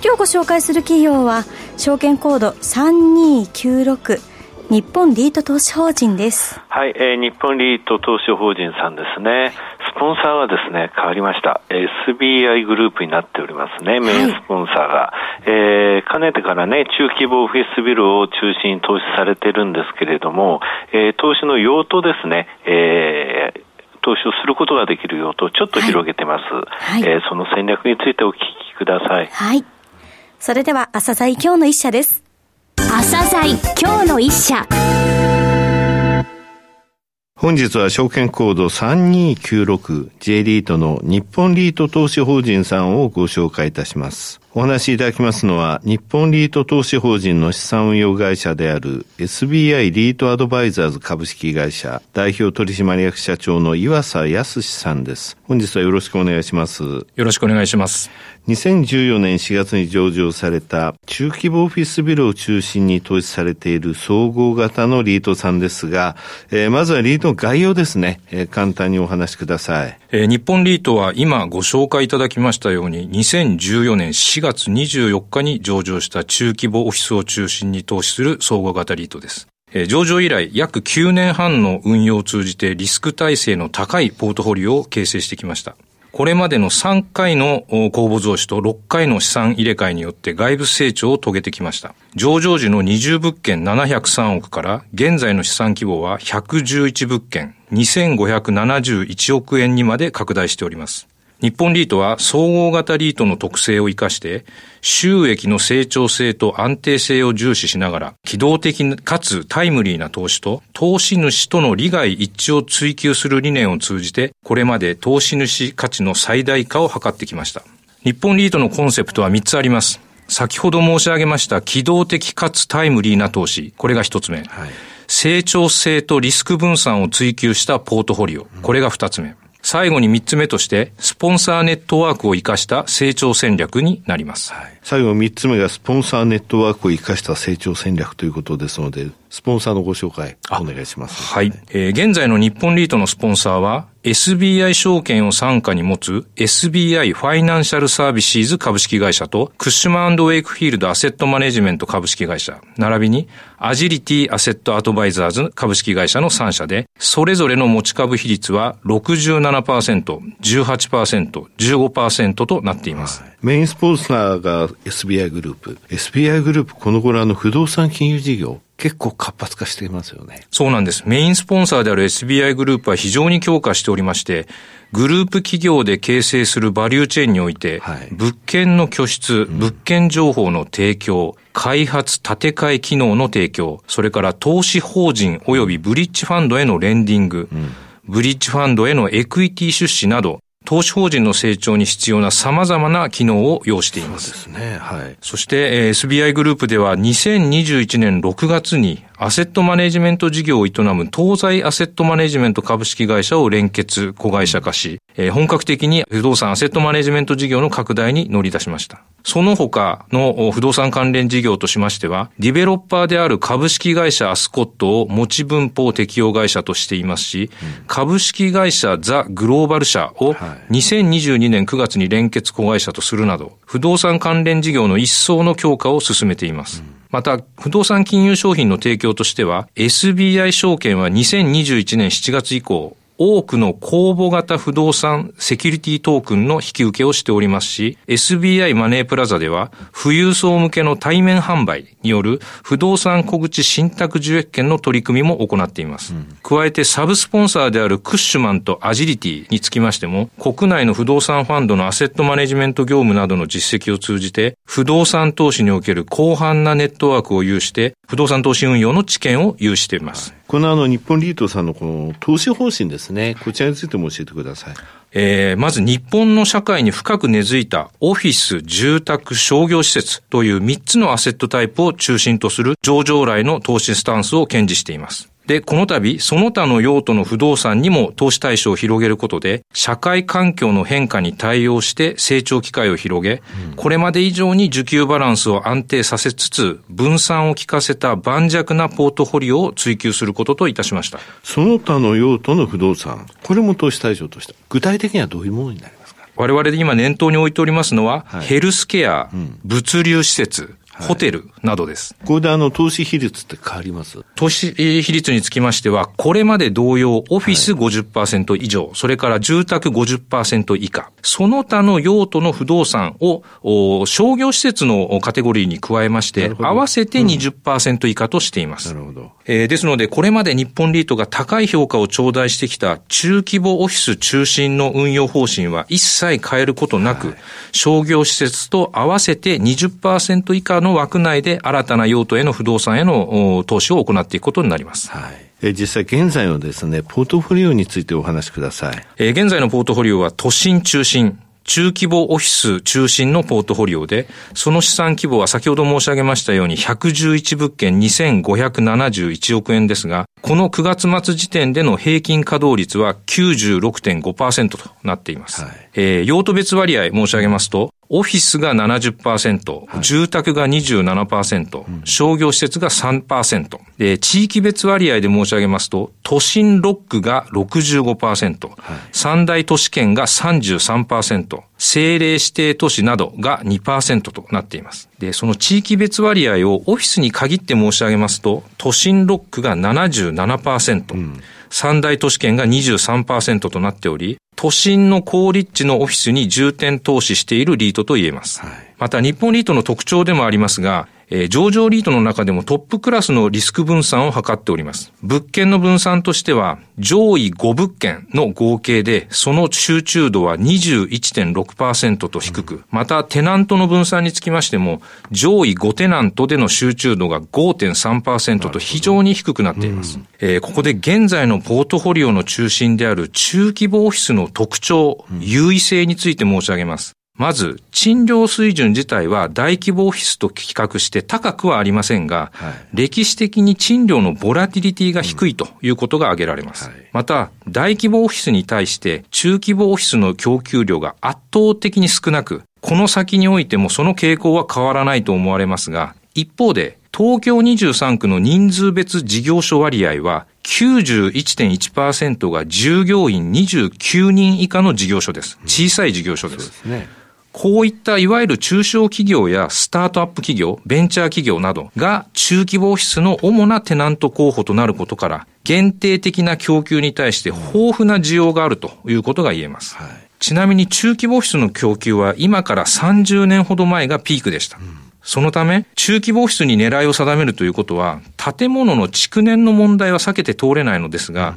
今日ご紹介する企業は証券コード3296日本リート投資法人です。はい、えー、日本リート投資法人さんですね。スポンサーはですね、変わりました。SBI グループになっておりますね、メインスポンサーが。はい、えー、かねてからね、中規模オフィスビルを中心に投資されてるんですけれども、えー、投資の用途ですね、えー、投資をすることができる用途をちょっと広げてます。はいはい、えー、その戦略についてお聞きください。はい。それでは、朝鮮今日の一社です。朝鮮今日の一社。本日は証券コード 3296J リートの日本リート投資法人さんをご紹介いたします。お話しいただきますのは、日本リート投資法人の資産運用会社である SBI リートアドバイザーズ株式会社代表取締役社長の岩佐康さんです。本日はよろしくお願いします。よろしくお願いします。2014年4月に上場された中規模オフィスビルを中心に投資されている総合型のリートさんですが、えー、まずはリートの概要ですね、えー、簡単にお話しください。えー、日本リートは今ご紹介いただきましたように2014年4 4月24日に上場した中規模オフィスを中心に投資する総合型リートです。上場以来約9年半の運用を通じてリスク体制の高いポートフォリオを形成してきました。これまでの3回の公募増資と6回の資産入れ替えによって外部成長を遂げてきました。上場時の20物件703億から現在の資産規模は111物件2571億円にまで拡大しております。日本リートは総合型リートの特性を活かして、収益の成長性と安定性を重視しながら、機動的かつタイムリーな投資と、投資主との利害一致を追求する理念を通じて、これまで投資主価値の最大化を図ってきました。日本リートのコンセプトは3つあります。先ほど申し上げました機動的かつタイムリーな投資。これが1つ目。はい、成長性とリスク分散を追求したポートフォリオ。これが2つ目。最後に三つ目として、スポンサーネットワークを活かした成長戦略になります。はい、最後三つ目がスポンサーネットワークを活かした成長戦略ということですので、スポンサーのご紹介お願いします。はい、えー。現在の日本リートのスポンサーは、SBI 証券を傘下に持つ SBI ファイナンシャルサービシーズ株式会社とクッシュマンウェイクフィールドアセットマネジメント株式会社、並びにアジリティアセットアドバイザーズ株式会社の3社で、それぞれの持ち株比率は67%、18%、15%となっています。はい、メインスポンサーが SBI グループ。SBI グループ、この頃あの不動産金融事業、結構活発化していますよね。そうなんです。メインスポンサーである SBI グループは非常に強化しておりまして、グループ企業で形成するバリューチェーンにおいて、はい、物件の拠出、物件情報の提供、開発、建て替え機能の提供、それから投資法人及びブリッジファンドへのレンディング、うん、ブリッジファンドへのエクイティ出資など、投資法人の成長に必要な様々な機能を要しています。そうですね。はい。そして、SBI グループでは2021年6月にアセットマネジメント事業を営む東西アセットマネジメント株式会社を連結子会社化し、本格的に不動産アセットマネジメント事業の拡大に乗り出しました。その他の不動産関連事業としましては、ディベロッパーである株式会社アスコットを持ち分法適用会社としていますし、うん、株式会社ザ・グローバル社を2022年9月に連結子会社とするなど、不動産関連事業の一層の強化を進めています。うんまた、不動産金融商品の提供としては、SBI 証券は2021年7月以降、多くの公募型不動産セキュリティトークンの引き受けをしておりますし、SBI マネープラザでは、富裕層向けの対面販売による不動産小口信託受益権の取り組みも行っています。うん、加えて、サブスポンサーであるクッシュマンとアジリティにつきましても、国内の不動産ファンドのアセットマネジメント業務などの実績を通じて、不動産投資における広範なネットワークを有して、不動産投資運用の知見を有しています。このあの日本リートさんのこの投資方針ですね、こちらについても教えてください。えー、まず日本の社会に深く根付いたオフィス、住宅、商業施設という3つのアセットタイプを中心とする上場来の投資スタンスを堅持しています。で、この度、その他の用途の不動産にも投資対象を広げることで、社会環境の変化に対応して成長機会を広げ、うん、これまで以上に需給バランスを安定させつつ、分散を効かせた盤石なポートフォリオを追求することといたしました。その他の用途の不動産、これも投資対象として、具体的にはどういうものになりますか？我々で今念頭に置いておりますのは、はい、ヘルスケア、うん、物流施設、ホテルなどです。これであの、投資比率って変わります？投資比率につきましては、これまで同様、オフィス50%以上、はい、それから住宅50%以下、その他の用途の不動産を、商業施設のカテゴリーに加えまして、合わせて20%以下としています。なるほど。えー、ですので、これまで日本リートが高い評価を頂戴してきた中規模オフィス中心の運用方針は一切変えることなく、はい、商業施設と合わせて20%以下のの枠内で新たな用途への不動産への投資を行っていくことになります。はいえ実際現在のですね、ポートフォリオについてお話しください。え現在のポートフォリオは都心中心、中規模オフィス中心のポートフォリオで、その資産規模は先ほど申し上げましたように111物件2571億円ですが、この9月末時点での平均稼働率は96.5%となっています。はい、えー、用途別割合申し上げますと、オフィスが70%、はい、住宅が27%、うん、商業施設が3%、で、地域別割合で申し上げますと、都心6区が65%、はい、三大都市圏が33%、政令指定都市などが2%となっています。で、その地域別割合をオフィスに限って申し上げますと、都心6区が77%、うん三大都市圏が23%となっており、都心の高立地のオフィスに重点投資しているリートと言えます。はい、また、日本リートの特徴でもありますが、えー、上場リートの中でもトップクラスのリスク分散を図っております。物件の分散としては、上位5物件の合計で、その集中度は21.6%と低く、またテナントの分散につきましても、上位5テナントでの集中度が5.3%と非常に低くなっています。えー、ここで現在のポートフォリオの中心である中規模オフィスの特徴、優位性について申し上げます。まず、賃料水準自体は大規模オフィスと比較して高くはありませんが、はい、歴史的に賃料のボラティリティが低いということが挙げられます。うんはい、また、大規模オフィスに対して中規模オフィスの供給量が圧倒的に少なく、この先においてもその傾向は変わらないと思われますが、一方で、東京23区の人数別事業所割合は91.1%が従業員29人以下の事業所です。小さい事業所です。うん、ですね。こういったいわゆる中小企業やスタートアップ企業、ベンチャー企業などが中規模オフィスの主なテナント候補となることから、限定的な供給に対して豊富な需要があるということが言えます。はい、ちなみに中規模オフィスの供給は今から30年ほど前がピークでした。うんそのため、中規模オフィスに狙いを定めるということは、建物の築年の問題は避けて通れないのですが、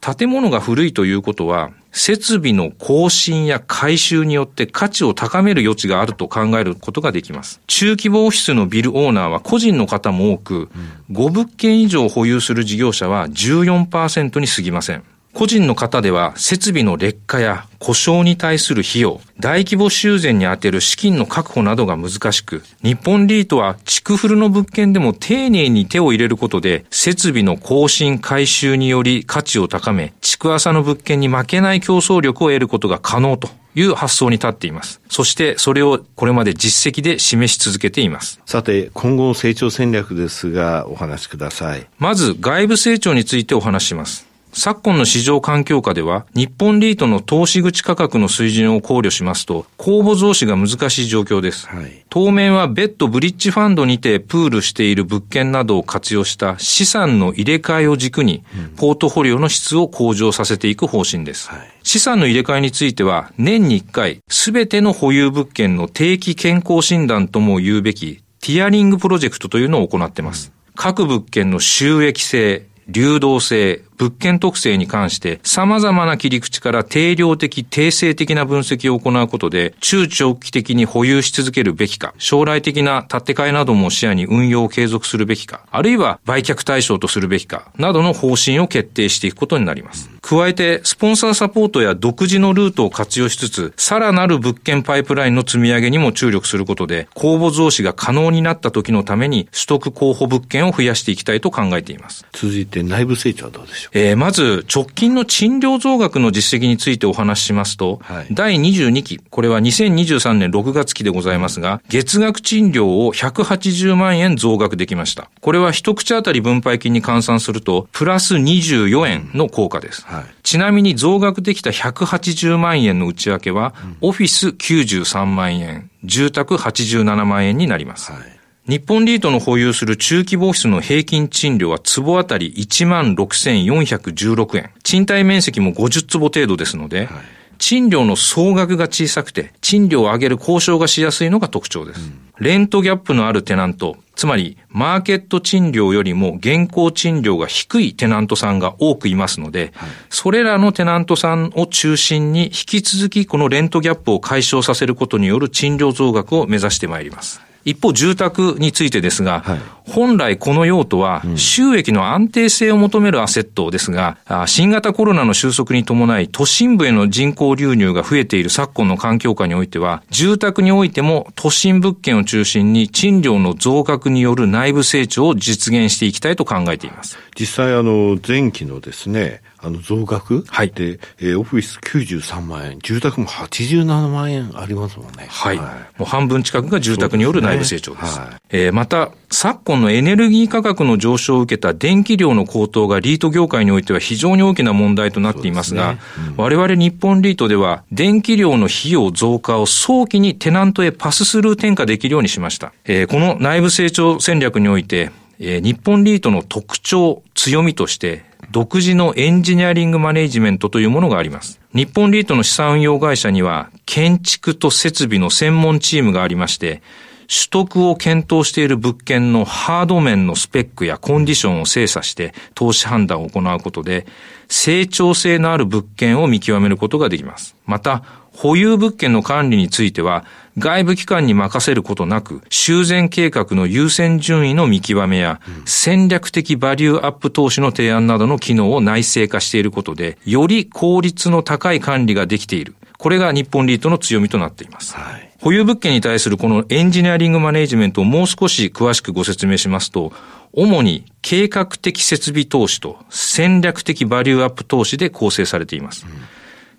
建物が古いということは、設備の更新や改修によって価値を高める余地があると考えることができます。中規模オフィスのビルオーナーは個人の方も多く、5物件以上保有する事業者は14%に過ぎません。個人の方では設備の劣化や故障に対する費用、大規模修繕に充てる資金の確保などが難しく、日本リートは地区フルの物件でも丁寧に手を入れることで、設備の更新改修により価値を高め、地区朝の物件に負けない競争力を得ることが可能という発想に立っています。そしてそれをこれまで実績で示し続けています。さて、今後の成長戦略ですが、お話しください。まず、外部成長についてお話します。昨今の市場環境下では、日本リートの投資口価格の水準を考慮しますと、公募増資が難しい状況です。はい、当面は別途ブリッジファンドにてプールしている物件などを活用した資産の入れ替えを軸に、ポートフォリオの質を向上させていく方針です。はい、資産の入れ替えについては、年に1回、すべての保有物件の定期健康診断とも言うべき、ティアリングプロジェクトというのを行っています。各物件の収益性、流動性、物件特性に関して様々な切り口から定量的、定性的な分析を行うことで、中長期的に保有し続けるべきか、将来的な建て替えなども視野に運用を継続するべきか、あるいは売却対象とするべきか、などの方針を決定していくことになります。加えて、スポンサーサポートや独自のルートを活用しつつ、さらなる物件パイプラインの積み上げにも注力することで、公募増資が可能になった時のために、取得候補物件を増やしていきたいと考えています。続いて内部成長はどうでしょう？えー、まず、直近の賃料増額の実績についてお話ししますと、はい、第22期、これは2023年6月期でございますが、月額賃料を180万円増額できました。これは一口当たり分配金に換算すると、プラス24円の効果です。はい、ちなみに増額できた180万円の内訳は、オフィス93万円、住宅87万円になります。はい日本リートの保有する中規模オフィスの平均賃料は坪当たり16,416円。賃貸面積も50坪程度ですので、はい、賃料の総額が小さくて、賃料を上げる交渉がしやすいのが特徴です。うん、レントギャップのあるテナント、つまりマーケット賃料よりも現行賃料が低いテナントさんが多くいますので、はい、それらのテナントさんを中心に引き続きこのレントギャップを解消させることによる賃料増額を目指してまいります。一方、住宅についてですが、はい、本来この用途は収益の安定性を求めるアセットですが、新型コロナの収束に伴い都心部への人口流入が増えている昨今の環境下においては、住宅においても都心物件を中心に賃料の増額による内部成長を実現していきたいと考えています。実際あの前期のですね、あの増額はい。で、えー、オフィス93万円、住宅も87万円ありますもんね。はい。はい、もう半分近くが住宅による内部成長です。ですね、はい、えー、また、昨今のエネルギー価格の上昇を受けた電気量の高騰がリート業界においては非常に大きな問題となっていますが、すねうん、我々日本リートでは電気量の費用増加を早期にテナントへパススルー転嫁できるようにしました。えー、この内部成長戦略において、えー、日本リートの特徴、強みとして、独自のエンジニアリングマネジメントというものがあります。日本リートの資産運用会社には、建築と設備の専門チームがありまして、取得を検討している物件のハード面のスペックやコンディションを精査して投資判断を行うことで、成長性のある物件を見極めることができます。また、保有物件の管理については、外部機関に任せることなく、修繕計画の優先順位の見極めや、戦略的バリューアップ投資の提案などの機能を内製化していることで、より効率の高い管理ができている。これが日本リートの強みとなっています。はい、保有物件に対するこのエンジニアリングマネジメントをもう少し詳しくご説明しますと、主に計画的設備投資と戦略的バリューアップ投資で構成されています。うん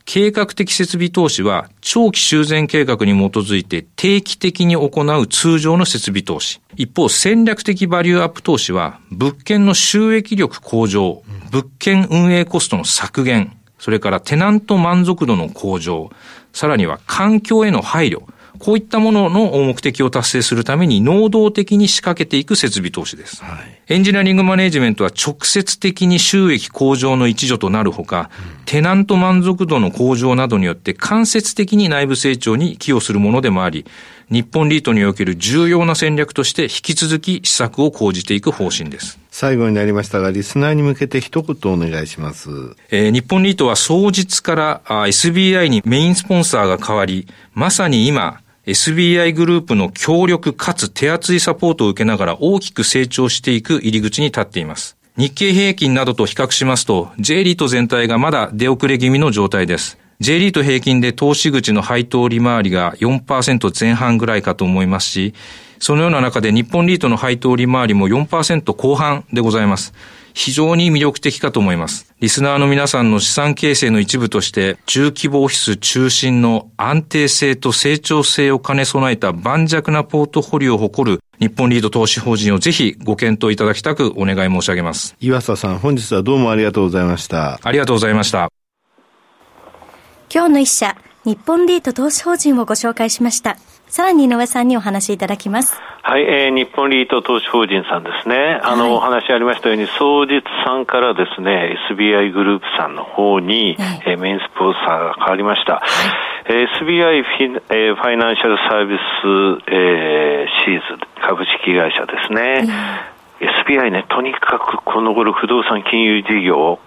計画的設備投資は長期修繕計画に基づいて定期的に行う通常の設備投資。一方、戦略的バリューアップ投資は物件の収益力向上、物件運営コストの削減、それからテナント満足度の向上、さらには環境への配慮、こういったものの目的を達成するために能動的に仕掛けていく設備投資です。はい、エンジニアリングマネジメントは直接的に収益向上の一助となるほか、うん、テナント満足度の向上などによって間接的に内部成長に寄与するものでもあり、日本リートにおける重要な戦略として引き続き施策を講じていく方針です。最後になりましたが、リスナーに向けて一言お願いします。えー、日本リートは創日からあ SBI にメインスポンサーが変わり、まさに今、SBI グループの強力かつ手厚いサポートを受けながら大きく成長していく入り口に立っています。日経平均などと比較しますと、J リート全体がまだ出遅れ気味の状態です。J リート平均で投資口の配当利回りが4%前半ぐらいかと思いますし、そのような中で日本リートの配当利回りも4%後半でございます。非常に魅力的かと思います。リスナーの皆さんの資産形成の一部として、中規模オフィス中心の安定性と成長性を兼ね備えた盤石なポートフォリオを誇る日本リード投資法人をぜひご検討いただきたくお願い申し上げます。岩佐さん、本日はどうもありがとうございました。ありがとうございました。今日の一社、日本リート投資法人をご紹介しました。さらに井上さんにお話しいただきます。はい、えー、日本リート投資法人さんですね。あの、はい、お話ありましたように、総実さんからですね、SBI グループさんの方に、はい、えー、メインスポンサーが変わりました。はい、えー、SBI フィ,、えー、ファイナンシャルサービス、えー、シーズ株式会社ですね。SBI ね、とにかくこの頃不動産金融事業、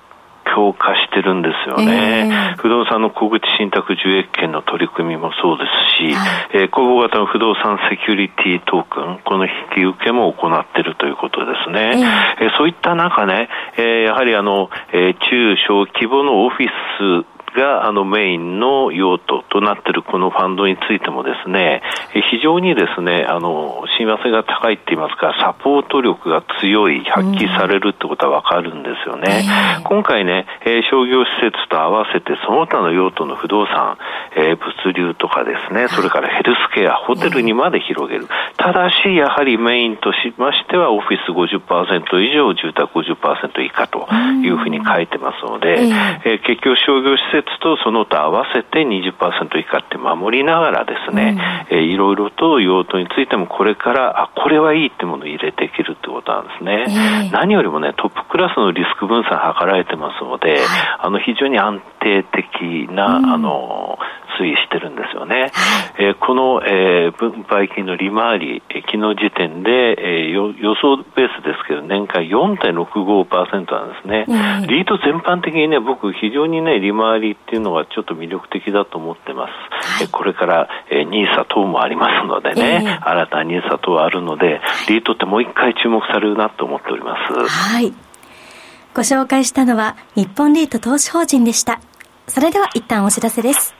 強化してるんですよね。えー、不動産の小口信託受益権の取り組みもそうですし、はい、えー、公募型の不動産セキュリティトークン、この引き受けも行っているということですね。えー、えー、そういった中ね、えー、やはりあの、えー、中小規模のオフィスがあのメインの用途となっているこのファンドについてもですね、非常にですね、あの、親和性が高いって言いますか、サポート力が強い、発揮されるってことはわかるんですよね。うん、今回ね、え商業施設と合わせてその他の用途の不動産、えー、物流とかですね、それからヘルスケア、ホテルにまで広げる。ただし、やはりメインとしましては、オフィス50%以上、住宅50%以下というふうに書いてますので、えー、結局商業施設設とその他合わせて20%以下って守りながらですね、うん、えー、いろいろと用途についてもこれからあこれはいいってものを入れていけるってことなんですね、えー、何よりもねトップクラスのリスク分散図られてますので、はい、あの非常に安定的な、うん、あの推移してるんですよね。えー、この、えー、分配金の利回り、えー、昨日時点で、えー、予想ベースですけど、年間4.65%なんですね。リート全般的にね、僕非常にね、利回りっていうのがちょっと魅力的だと思ってます。はい、これから、えー、ニーサ等もありますのでね、えー、新たなニーサ等あるので、リートってもう一回注目されるなと思っております。はい。ご紹介したのは、日本リート投資法人でした。それでは一旦お知らせです。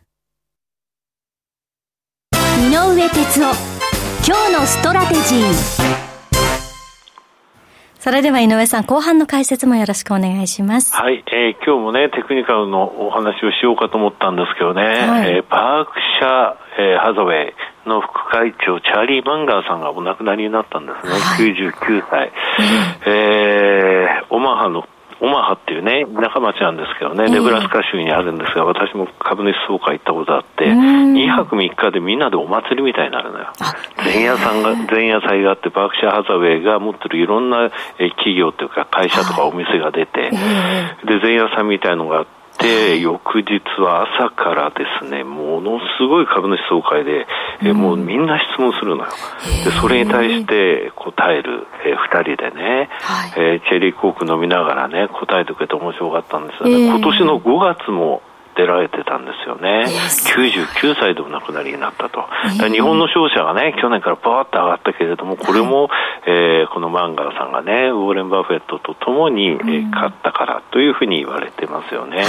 井上哲夫。今日のストラテジー。それでは井上さん、後半の解説もよろしくお願いします。はい、えー、今日もね、テクニカルのお話をしようかと思ったんですけどね、はい、えー、パークシャ、えー、ハザウェイの副会長、チャーリー・マンガーさんがお亡くなりになったんですね、はい、99歳。えー、オマハのオマハっていうね、田舎町なんですけどね、ネブラスカ州にあるんですが、私も株主総会行ったことあって、2泊3日でみんなでお祭りみたいになるのよ。前夜さんが、前夜祭があって、バークシャーハザウェイが持ってるいろんな企業というか会社とかお店が出て、で、前夜祭みたいのがあって、で、翌日は朝からですね、ものすごい株主総会で、えもうみんな質問するのよ。で、それに対して答える、えー、二人でね、はい、えー、チェリーコーク飲みながらね、答えてくれて面白かったんですよね。今年の5月も出られてたんですよね。99歳でお亡くなりになったと。日本の商社がね、去年からバーッと上がったけれども、これも、えー、このマンガーさんがね、ウォーレン・バフェットと共に、えー、買ったからというふうに言われてますよね。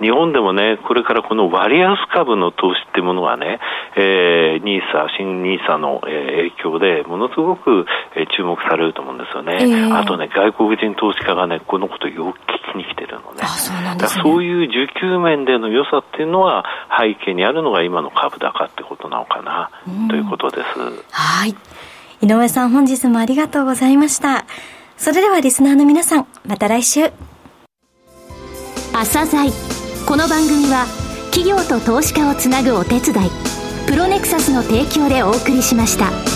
日本でもね、これからこの割安株の投資っていうものがね、えー、ニーサ、新ニーサの、えー、影響でものすごく、えー、注目されると思うんですよね。えー、あとね、外国人投資家がね、このことよく聞きに来てるのね。そうなんですね。そういう需給面での良さっていうのは背景にあるのが今の株高ってことなのかな、ということです。はい。井上さん本日もありがとうございました。それではリスナーの皆さん、また来週。朝鮮この番組は企業と投資家をつなぐお手伝い、プロネクサスの提供でお送りしました。